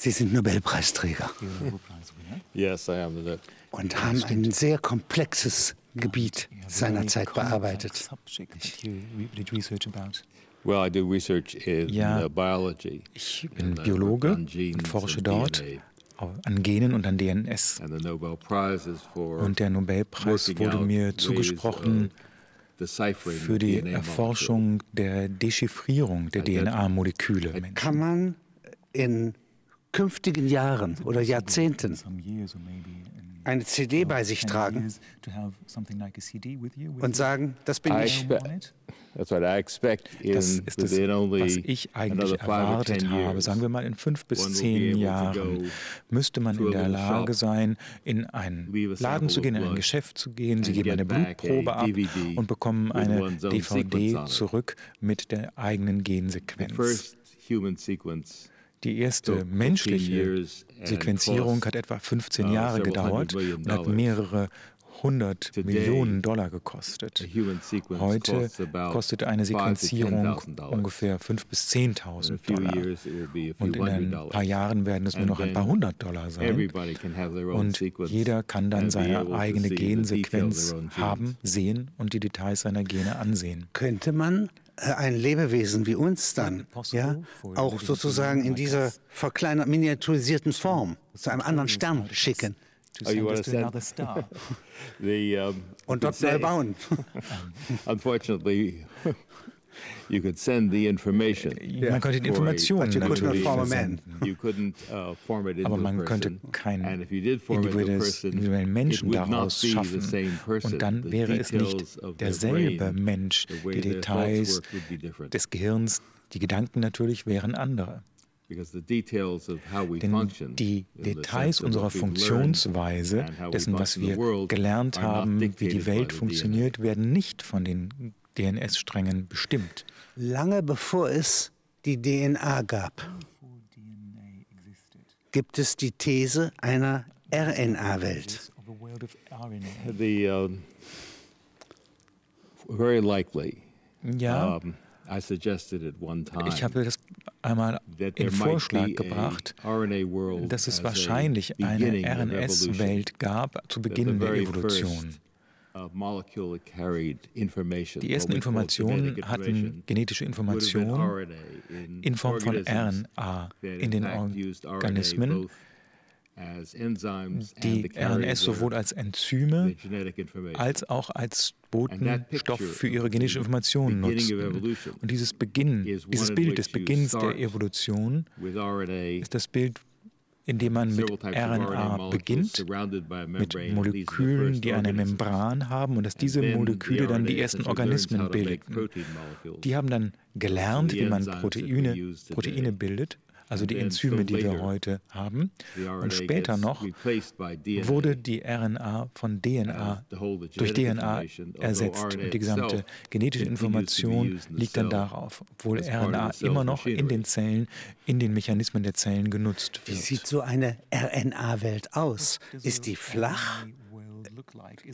Sie sind Nobelpreisträger Yes, I am. Und haben ein sehr komplexes Gebiet seiner Zeit bearbeitet. Well, I do research in Ja, uh, biology. Ich and bin Biologe und forsche dort an Genen und an DNS. Und der Nobelpreis wurde mir zugesprochen für die Erforschung der Dechiffrierung der. DNA-Moleküle. Kann man in künftigen Jahren oder Jahrzehnten eine CD bei sich tragen und sagen, das bin ich. expect, that's what I expect in Das ist es, only was ich eigentlich erwartet habe. Sagen wir mal, in fünf bis zehn Jahren müsste man in der Lage sein, in einen Laden zu gehen, in ein Geschäft zu gehen. Sie geben eine Blutprobe ab und bekommen eine DVD zurück mit der eigenen Gensequenz. Die erste took 15 menschliche Sequenzierung hat etwa 15 uh, Jahre gedauert und hat mehrere hundert Today, Millionen Dollar gekostet. Heute kostet eine Sequenzierung $10,000. ungefähr 5.000 bis In a 10.000 few Dollar. Und in ein paar Jahren werden es nur noch ein paar hundert Dollar sein. Everybody can have their own Und sequence jeder kann dann seine eigene Gensequenz haben, sehen und die Details seiner Gene ansehen. Könnte man ein Lebewesen wie uns dann ja, auch sozusagen in dieser verkleinert miniaturisierten Form zu einem anderen Stern schicken. Oh, you The, um, und dort neu bauen? Unfortunately, you could send the information. Man könnte die Informationen But you couldn't natürlich form a man. versenden. You couldn't uh, form it into Aber a man person. könnte keinen And if you did form it into a individuelles- person, individuellen Menschen it would not daraus be the schaffen. same person. Und dann The wäre es nicht details of their derselbe brain, Mensch. the way Die Details work would be different. des Gehirns, die Gedanken natürlich wären andere. Because the details of how we Denn function, die Details unserer what we've learned Funktionsweise, and how we dessen, was wir gelernt haben, wie die Welt the funktioniert, werden nicht von den DNS-Strängen bestimmt. Lange bevor es die DNA gab, gibt es die These einer RNA-Welt. The very likely. Ja, Um, I suggested at one time ich habe das einmal that in Vorschlag gebracht, a RNA world dass es wahrscheinlich eine. RNS-Welt gab zu Beginn der Evolution. Information, Die ersten Informationen hatten information, genetische Informationen in Form von RNA in den Organismen, die RNS sowohl als Enzyme information. als auch als Botenstoff für ihre genetische of nutzten. Und dieses Beginn, dieses Bild des Beginns der Evolution ist das Bild, in dem man mit RNA beginnt, mit Molekülen, die eine. Membran haben und dass diese Moleküle dann die ersten Organismen bildeten. Die haben dann gelernt, wie man Proteine. Proteine bildet, also die Enzyme, die wir heute haben. Und später noch wurde die RNA von DNA durch DNA ersetzt. Und die gesamte genetische Information liegt dann darauf, obwohl RNA immer noch in den Zellen, in den Mechanismen der Zellen genutzt Wie wird. sieht so eine RNA-Welt aus? Ist die flach,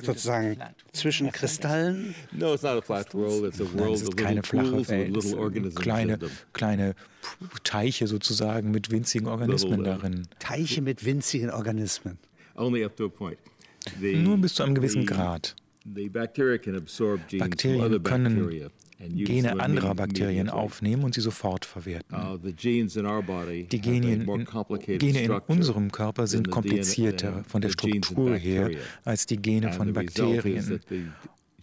sozusagen zwischen Kristallen? No, it's not a flat world. It's a Nein, world es ist keine flache Welt, es sind kleine, kleine Teiche sozusagen mit winzigen Organismen uh, darin. Teiche mit winzigen Organismen. Only up to a point. The, Nur bis zu einem gewissen the- Grad. The bacteria can absorb genes from Bakterien other können Gene anderer. Bakterien aufnehmen und sie sofort verwerten. Uh, Die Gene in unserem Körper sind komplizierter von der Struktur her als die Gene von Bakterien.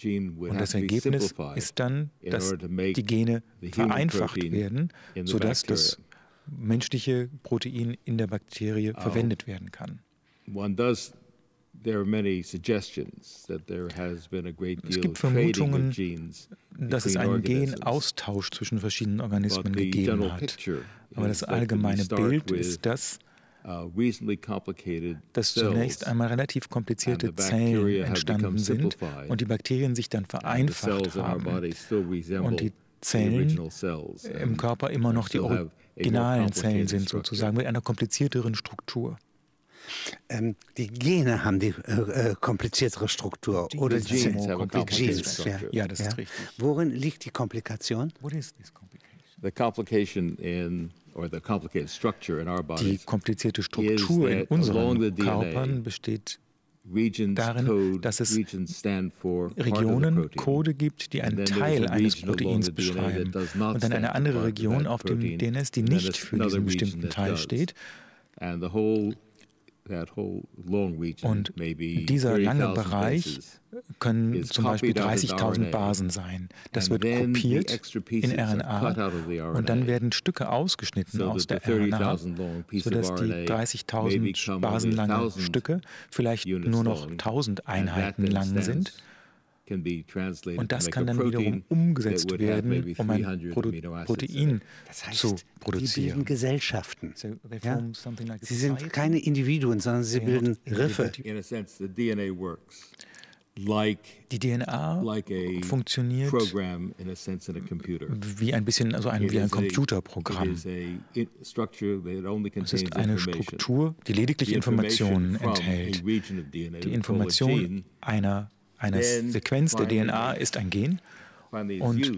Und das Ergebnis ist dann, dass die Gene vereinfacht werden, sodass das menschliche Protein in der Bakterie verwendet werden kann. One does. Es gibt Vermutungen, Dass es einen. Genaustausch zwischen verschiedenen Organismen But the gegeben general hat. picture Aber das allgemeine Bild ist das, uh, dass cells, zunächst einmal relativ komplizierte Zellen bacteria have entstanden sind simplified, und die Bakterien sich dann vereinfacht cells in our haben und die the Zellen original cells, im Körper immer noch die originalen Zellen sind, sozusagen mit einer komplizierteren Struktur. Ähm, die Gene haben die äh, äh, kompliziertere Struktur. Oder genes have a Die complicated Genes, structure. Ja, das ist richtig. Worin liegt die Komplikation? The complication in Die komplizierte Struktur in unseren Körpern besteht darin, dass es Regionen, Code gibt, die einen Teil eines Proteins beschreiben und dann eine andere Region auf dem DNS, die nicht für diesen bestimmten Teil steht. Und dieser lange Bereich können zum Beispiel 30.000 Basen sein. Das wird kopiert in RNA und dann werden Stücke ausgeschnitten aus der RNA, sodass die 30.000 basenlange Stücke vielleicht nur noch 1.000 Einheiten lang sind. Und das kann dann wiederum umgesetzt werden, um ein Produ Protein das heißt, zu produzieren. Sie bilden Gesellschaften. Ja? Sie sind keine Individuen, sondern sie bilden Riffe. Die DNA funktioniert wie ein bisschen, also ein, wie ein Computerprogramm. Es ist eine Struktur, die lediglich Informationen enthält. Die Information einer eine Sequenz der DNA ist ein Gen. und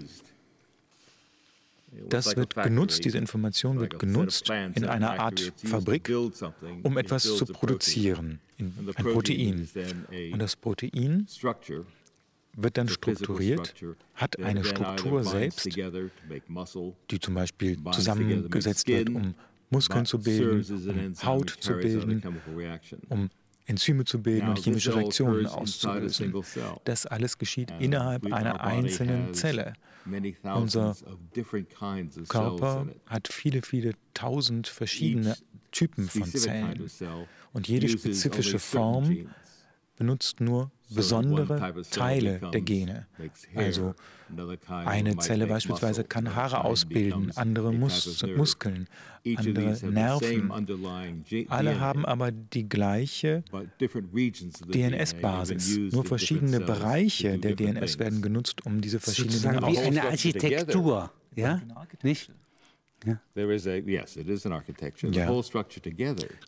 das wird genutzt, diese Information wird genutzt in einer Art Fabrik, um etwas zu produzieren, ein Protein. Und das Protein wird dann strukturiert, hat eine Struktur selbst, die zum Beispiel zusammengesetzt wird, um Muskeln zu bilden, um Haut zu bilden, um Enzyme zu bilden und chemische Reaktionen auszulösen. Das alles geschieht innerhalb einer einzelnen Zelle. Unser Körper hat viele, viele tausend verschiedene Typen von Zellen. Und jede spezifische Form benutzt nur besondere Teile der Gene. Also eine Zelle beispielsweise kann Haare ausbilden, andere Mus Muskeln, andere Nerven. Alle haben aber die gleiche DNS-Basis. Nur verschiedene Bereiche der DNS werden genutzt, um diese verschiedenen Dinge Wie eine Architektur, ja? Nicht? Ja.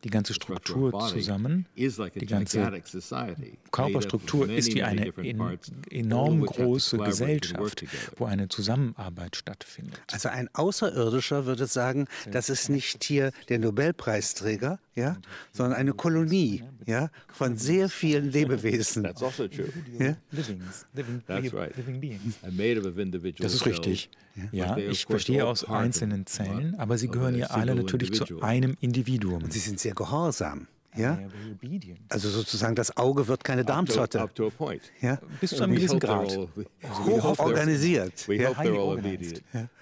Die ganze Struktur zusammen, die ganze Körperstruktur ist wie eine enorm große Gesellschaft, wo eine Zusammenarbeit stattfindet. Also ein Außerirdischer würde sagen, das ist nicht hier der Nobelpreisträger, ja, sondern eine Kolonie ja, von sehr vielen Lebewesen. That's also true. Ja? That's right. Das ist richtig. Ja, ich verstehe aus einzelnen Zellen, aber sie gehören ja alle natürlich zu einem Individuum. Und sie sind sehr gehorsam. Ja? Also sozusagen das Auge wird keine Darmzotte. Ja? Bis zu einem gewissen Grad. Hoch organisiert. Ja.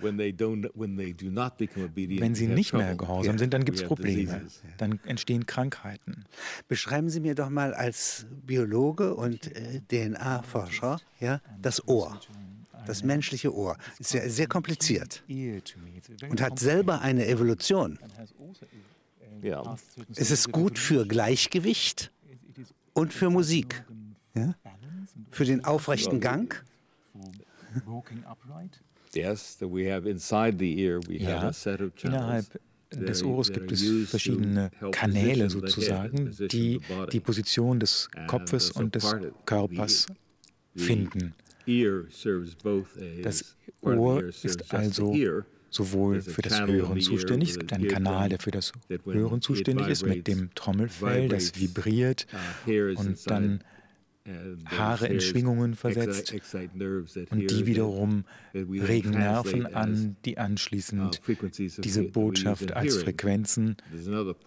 Wenn sie nicht mehr gehorsam sind, dann gibt es Probleme. Dann entstehen Krankheiten. Beschreiben Sie mir doch mal als Biologe und äh, DNA-Forscher ja, das Ohr. Das menschliche Ohr ist ja sehr kompliziert und hat selber eine Evolution. Ja. Es ist gut für Gleichgewicht und für Musik. Ja? Für den aufrechten Gang. Ja, innerhalb des Ohres gibt es verschiedene Kanäle sozusagen, die die Position des Kopfes und des Körpers finden. Das Ohr ist also sowohl für das Hören zuständig, es gibt einen Kanal, der für das Hören zuständig ist, mit dem Trommelfell, das vibriert und dann Haare in Schwingungen versetzt und die wiederum regen Nerven an, die anschließend diese Botschaft als Frequenzen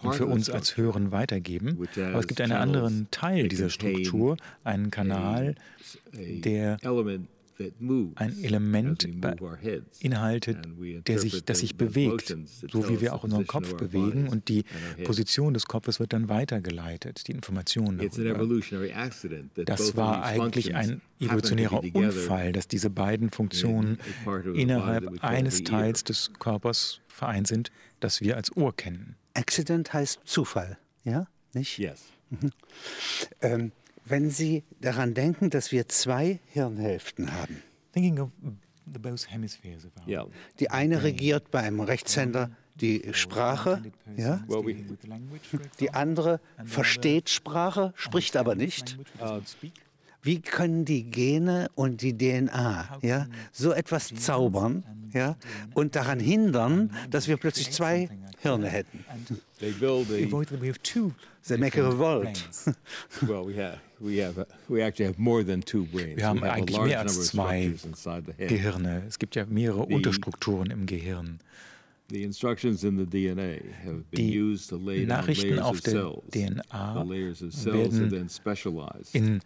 und für uns als Hören weitergeben. Aber es gibt einen anderen Teil dieser Struktur, einen Kanal, der ein Element beinhaltet, der sich, das sich bewegt, so wie wir auch unseren Kopf bewegen und die Position des Kopfes wird dann weitergeleitet, die Informationen darüber. Das war eigentlich ein evolutionärer Unfall, dass diese beiden Funktionen innerhalb eines Teils des Körpers vereint sind, das wir als Ohr kennen. Accident heißt Zufall, ja? Nicht? Yes. Mhm. Ähm, wenn Sie daran denken, dass wir zwei Hirnhälften haben. Die eine regiert beim Rechtshänder die Sprache, ja? die andere versteht Sprache, spricht aber nicht. Wie können die Gene und die DNA ja, so etwas zaubern ja, und daran hindern, dass wir plötzlich zwei Hirne hätten? They have two. They make a revolt. well, we have, we have, we actually have more than two brains. Wir haben eigentlich mehr als zwei Gehirne. Es gibt ja mehrere Unterstrukturen im Gehirn. Die Nachrichten auf der DNA werden in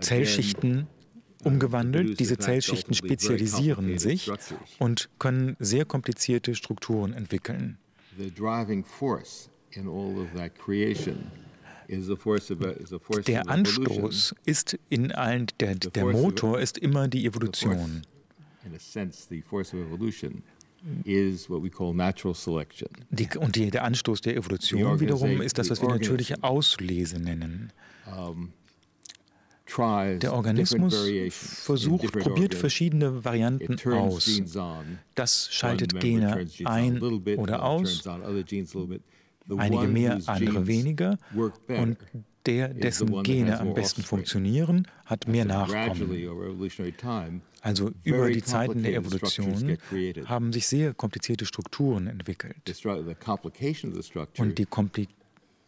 Zellschichten umgewandelt. Diese Zellschichten spezialisieren sich und können sehr komplizierte Strukturen entwickeln. Der Anstoß ist in allen, der, der Motor ist immer die Evolution. Die, und die, der Anstoß der Evolution wiederum ist das, was wir natürliche Auslese nennen. Der Organismus versucht, probiert verschiedene Varianten aus. Das schaltet Gene ein oder aus, einige mehr, andere weniger. Und der, dessen Gene am besten funktionieren, hat mehr Nachkommen. Also über die Zeiten der Evolution haben sich sehr komplizierte Strukturen entwickelt. Und die Kompli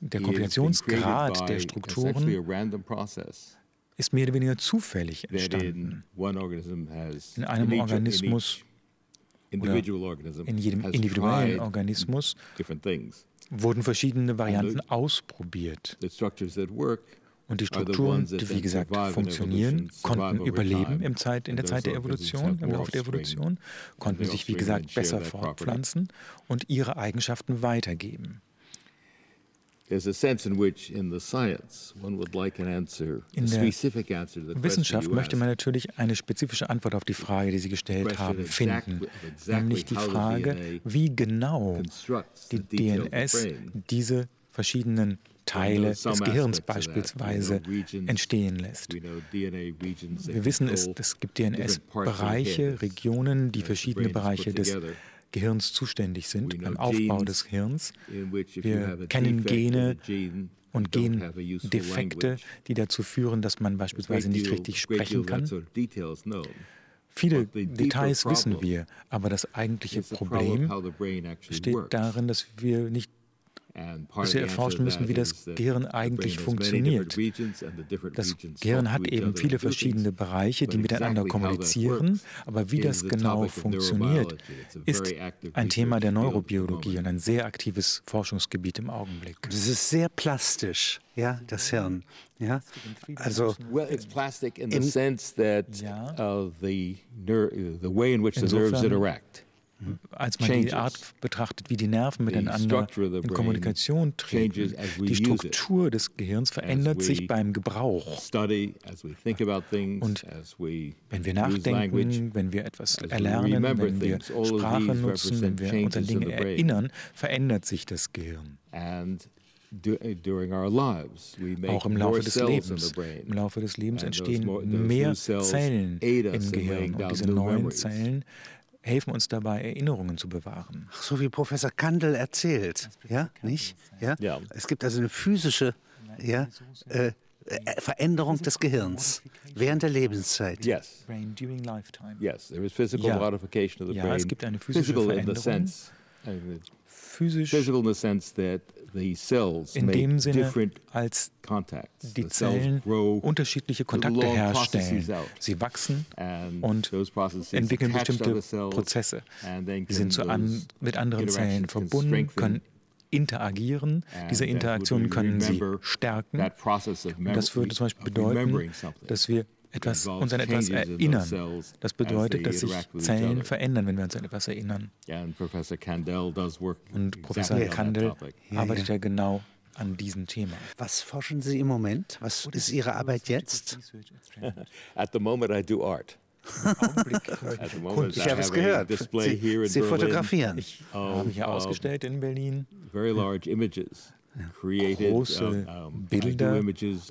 der Komplikationsgrad der Strukturen ist mehr oder weniger zufällig entstanden. In einem Organismus oder in jedem individuellen Organismus wurden verschiedene Varianten ausprobiert. Und die Strukturen, die wie gesagt funktionieren, konnten überleben im Zeit, in der Zeit der Evolution, im Laufe der Evolution, konnten sich wie gesagt besser fortpflanzen und ihre Eigenschaften weitergeben. In der Wissenschaft möchte man natürlich eine spezifische Antwort auf die Frage, die Sie gestellt haben, finden. Nämlich die Frage, wie genau die DNS diese verschiedenen Teile des Gehirns beispielsweise entstehen lässt. Wir wissen es, es gibt DNS-Bereiche, Regionen, die verschiedene Bereiche des Gehirns zuständig sind, beim Aufbau des Hirns. Wir kennen Gene und Gendefekte, die dazu führen, dass man beispielsweise nicht richtig sprechen kann. Viele Details wissen wir, aber das eigentliche Problem besteht darin, dass wir nicht dass wir erforschen müssen, wie das Gehirn eigentlich funktioniert. Das Gehirn hat eben viele verschiedene Bereiche, die miteinander kommunizieren, aber wie das genau funktioniert, ist ein Thema der Neurobiologie und ein sehr aktives Forschungsgebiet im Augenblick. Es ist sehr plastisch, ja, das Hirn. Ja, also well, it's plastic in the sense that uh, the, the way in which the nerves interact als man die Art betrachtet, wie die Nerven miteinander in Kommunikation treten. Die Struktur des Gehirns verändert sich beim Gebrauch. Und wenn wir nachdenken, wenn wir etwas erlernen, wenn wir Sprache nutzen, wenn wir uns an Dinge erinnern, verändert sich das Gehirn. Auch im Laufe des Lebens. Im Laufe des Lebens entstehen mehr Zellen im Gehirn und diese neuen Zellen helfen uns dabei, Erinnerungen zu bewahren. Ach, so wie Professor Kandel erzählt, ja, nicht? Ja? ja? Es gibt also eine physische ja, äh, äh, Veränderung des Gehirns während der Lebenszeit. Yes. Yes, there is physical ja. modification of the brain. Ja, es gibt eine physische physical Veränderung. In the sense, physisch in dem Sinne, als die Zellen unterschiedliche Kontakte herstellen. Sie wachsen und entwickeln bestimmte Prozesse. Sie sind an, mit anderen Zellen verbunden, können interagieren. Diese Interaktionen können sie stärken. Und das würde zum Beispiel bedeuten, dass wir etwas, uns an etwas erinnern. Das bedeutet, dass sich Zellen verändern, wenn wir uns an etwas erinnern. Und Professor Kandel arbeitet ja genau an diesem Thema. Was forschen Sie im Moment? Was ist Ihre Arbeit jetzt? At the moment I do art. ich habe es gehört. Sie, Sie fotografieren. Ich habe hier ausgestellt in Berlin. Very large images. Große Bilder,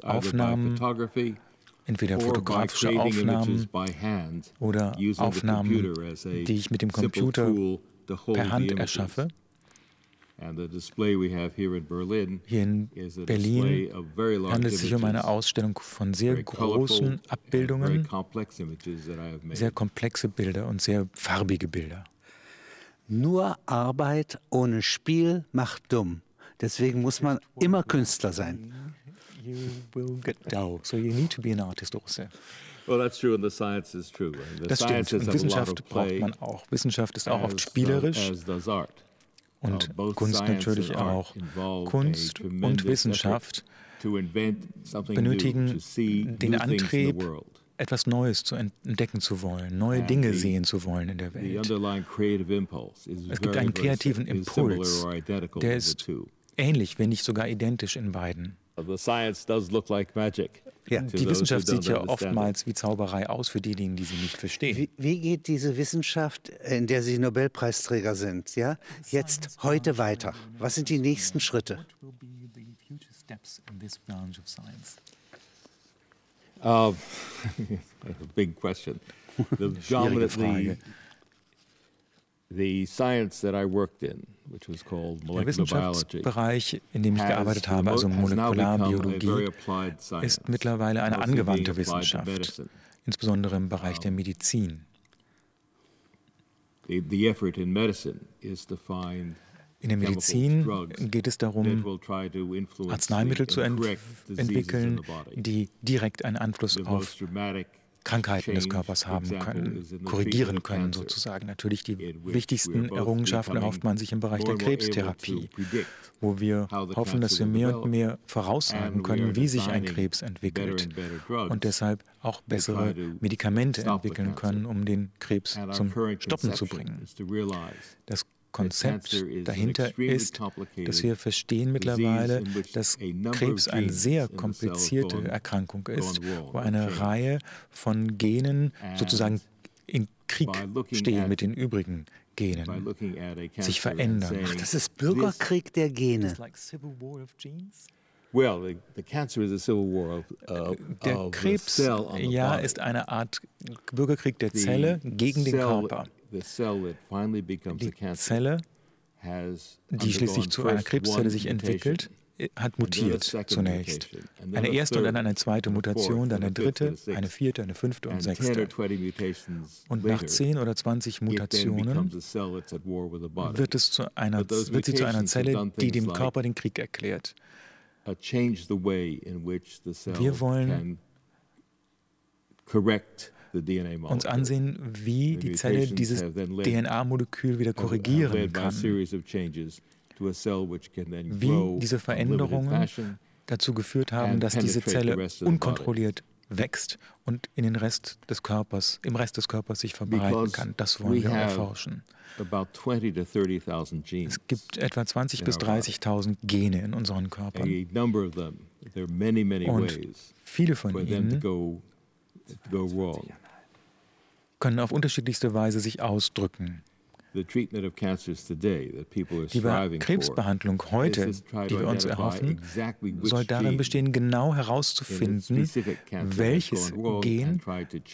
Aufnahmen entweder fotografische Aufnahmen oder Aufnahmen, die ich mit dem Computer per Hand erschaffe. Hier in Berlin handelt es sich um eine Ausstellung von sehr großen Abbildungen, sehr komplexe Bilder und sehr farbige Bilder. Nur Arbeit ohne Spiel macht dumm. Deswegen muss man immer Künstler sein. You will get dull, so you need to be an artist also. Well, that's true, and the science is true. The das stimmt. Und Wissenschaft braucht man auch. Wissenschaft ist auch oft spielerisch. Und Kunst natürlich auch. Kunst und Wissenschaft benötigen den Antrieb, etwas Neues zu entdecken zu wollen, neue Dinge sehen zu wollen in der Welt. Es gibt einen kreativen Impuls, der ist ähnlich, wenn nicht sogar identisch in beiden. Ja, die Wissenschaft sieht ja oftmals wie Zauberei aus für diejenigen, die sie nicht verstehen. Wie, wie, geht diese Wissenschaft, in der Sie Nobelpreisträger sind, ja, jetzt heute weiter? Was sind die nächsten Schritte? Uh, big question. The dominantly, the science that I worked in der Wissenschaftsbereich, in dem ich gearbeitet habe, also Molekularbiologie, ist mittlerweile eine angewandte Wissenschaft, insbesondere im Bereich der Medizin. In der Medizin geht es darum, Arzneimittel zu ent entwickeln, die direkt einen Einfluss auf Krankheiten des Körpers haben können, korrigieren können sozusagen. Natürlich die wichtigsten Errungenschaften erhofft man sich im Bereich der Krebstherapie, wo wir hoffen, dass wir mehr und mehr voraussagen können, wie sich ein Krebs entwickelt und deshalb auch bessere Medikamente entwickeln können, um den Krebs zum Stoppen zu bringen. Das Konzept dahinter ist, dass wir verstehen mittlerweile, dass Krebs eine sehr komplizierte Erkrankung ist, wo eine Reihe von Genen sozusagen in Krieg stehen mit den übrigen Genen, sich verändern. Ach, das ist Bürgerkrieg der Gene. Der Krebs ja, ist eine Art Bürgerkrieg der Zelle gegen den Körper. Die Zelle, die schließlich zu einer Krebszelle sich entwickelt, hat mutiert zunächst. Eine erste und dann eine zweite Mutation, dann eine dritte, eine vierte, eine fünfte und sechste. Und nach 10 oder 20 Mutationen wird, es zu einer, wird sie zu einer Zelle, die dem Körper den Krieg erklärt. Wir wollen uns ansehen, wie die Zelle dieses DNA-Molekül wieder korrigieren kann, wie diese Veränderungen dazu geführt haben, dass diese Zelle unkontrolliert wächst und in den Rest des Körpers, im Rest des Körpers sich verbreiten kann. Das wollen wir erforschen. Es gibt etwa 20.000 bis 30.000 Gene in unseren Körpern. Und viele von ihnen können auf unterschiedlichste Weise sich ausdrücken. Die Krebsbehandlung heute, die wir uns erhoffen, soll darin bestehen, genau herauszufinden, welches Gen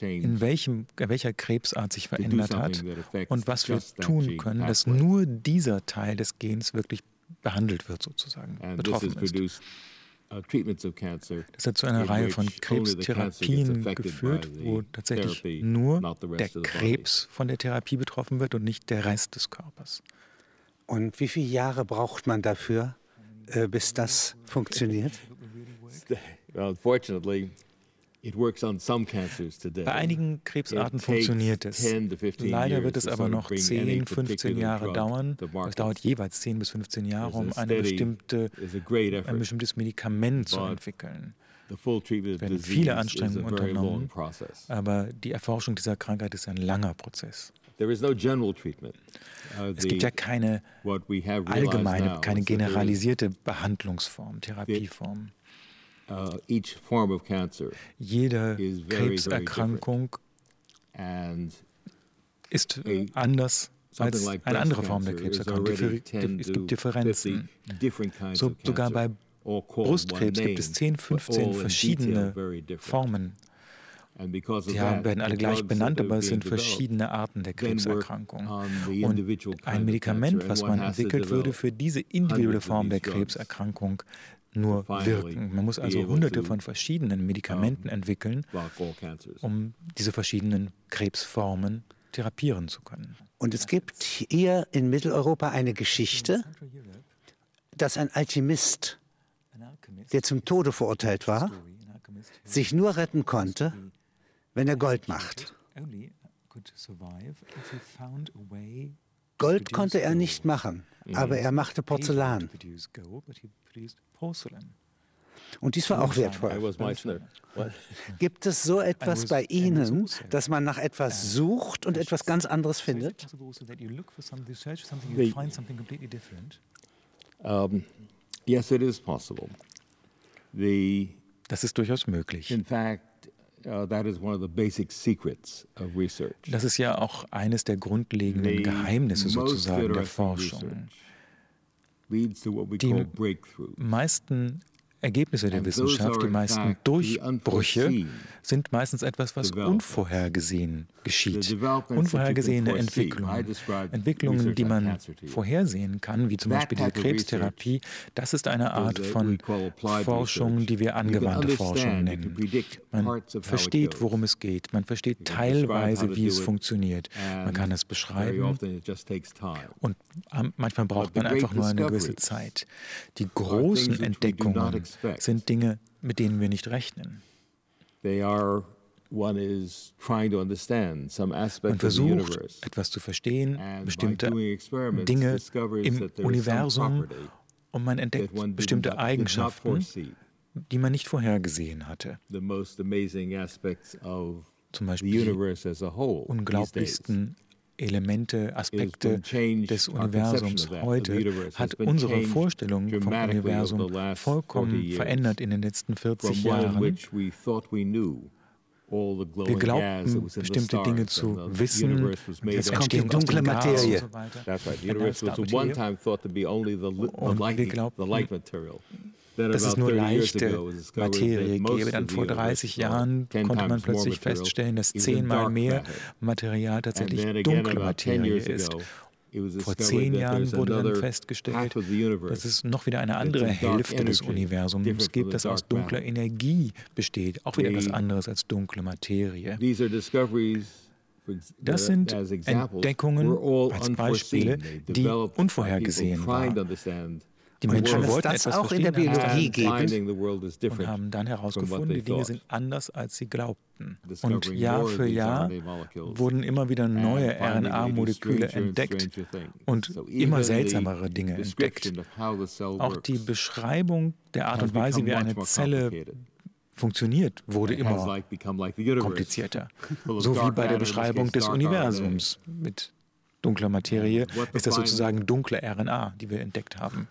in welchem, welcher Krebsart sich verändert hat und was wir tun können, dass nur dieser Teil des Gens wirklich behandelt wird, sozusagen, betroffen ist. Uh, das hat zu einer Reihe von Krebstherapien geführt, wo tatsächlich nur der Krebs von der Therapie betroffen wird und nicht der Rest des Körpers. Und wie viele Jahre braucht man dafür, äh, bis das funktioniert? Unfortunately, bei einigen Krebsarten funktioniert es. Leider wird es aber noch 10, 15 Jahre dauern. Es dauert jeweils 10 bis 15 Jahre, um bestimmte, ein bestimmtes Medikament zu entwickeln. Es werden viele Anstrengungen unternommen, aber die Erforschung dieser Krankheit ist ein langer Prozess. Uh, es gibt ja keine allgemeine, keine generalisierte Behandlungsform, Therapieform. Uh, Jede Krebserkrankung ist anders als eine andere Form der Krebserkrankung. Es gibt Differenzen. So, sogar bei Brustkrebs gibt es 10, 15 verschiedene Formen. Die werden alle gleich benannt, aber es sind verschiedene Arten der Krebserkrankung. Und ein Medikament, was man entwickelt, würde für diese individuelle Form der Krebserkrankung nur wirken. Man muss also hunderte von verschiedenen Medikamenten entwickeln, um diese verschiedenen Krebsformen therapieren zu können. Und es gibt hier in Mitteleuropa eine Geschichte, dass ein Alchemist, der zum Tode verurteilt war, sich nur retten konnte, wenn er Gold macht. Gold konnte er nicht machen, aber er machte Porzellan. Und dies war auch wertvoll. Gibt es so etwas bei Ihnen, dass man nach etwas sucht und etwas ganz anderes findet? Um, yes, it is possible. The, das ist durchaus möglich. In fact, Uh, das ist ja auch eines der grundlegenden Geheimnisse sozusagen der Forschung. Meisten Ergebnisse der Wissenschaft, die meisten Durchbrüche sind meistens etwas, was unvorhergesehen geschieht. Unvorhergesehene Entwicklungen. Entwicklungen, die man vorhersehen kann, wie zum Beispiel diese Krebstherapie, das ist eine Art von Forschung, die wir angewandte Forschung nennen. Man versteht, worum es geht. Man versteht teilweise, wie es funktioniert. Man kann es beschreiben. Und manchmal braucht man einfach nur eine gewisse Zeit. Die großen Entdeckungen sind Dinge, mit denen wir nicht rechnen. Man versucht, etwas zu verstehen, bestimmte Dinge im Universum, und man entdeckt bestimmte Eigenschaften, die man nicht vorhergesehen hatte. Zum Beispiel die unglaublichsten Elemente, Aspekte des Universums heute hat unsere Vorstellung vom Universum vollkommen verändert in den letzten 40 Jahren. Wir glaubten, bestimmte Dinge zu wissen. Jetzt kommt die dunkle Materie. Und wir glaubten, dass es nur leichte Materie gäbe. Dann vor 30 Jahren konnte man plötzlich feststellen, dass zehnmal mehr Material tatsächlich dunkle Materie ist. Vor zehn Jahren wurde dann festgestellt, dass es noch wieder eine andere Hälfte des Universums gibt, das aus dunkler Energie besteht. Auch wieder etwas anderes als dunkle Materie. Das sind Entdeckungen als Beispiele, die unvorhergesehen waren. Die Menschen wollten das etwas auch in der Biologie geben und haben dann herausgefunden, die Dinge sind anders, als sie glaubten. Und Jahr für Jahr wurden immer wieder neue RNA-Moleküle entdeckt und immer seltsamere Dinge entdeckt. Auch die Beschreibung der Art und Weise, wie eine Zelle funktioniert, wurde immer komplizierter. So wie bei der Beschreibung des Universums mit dunkler Materie ist das sozusagen dunkle RNA, die wir entdeckt haben.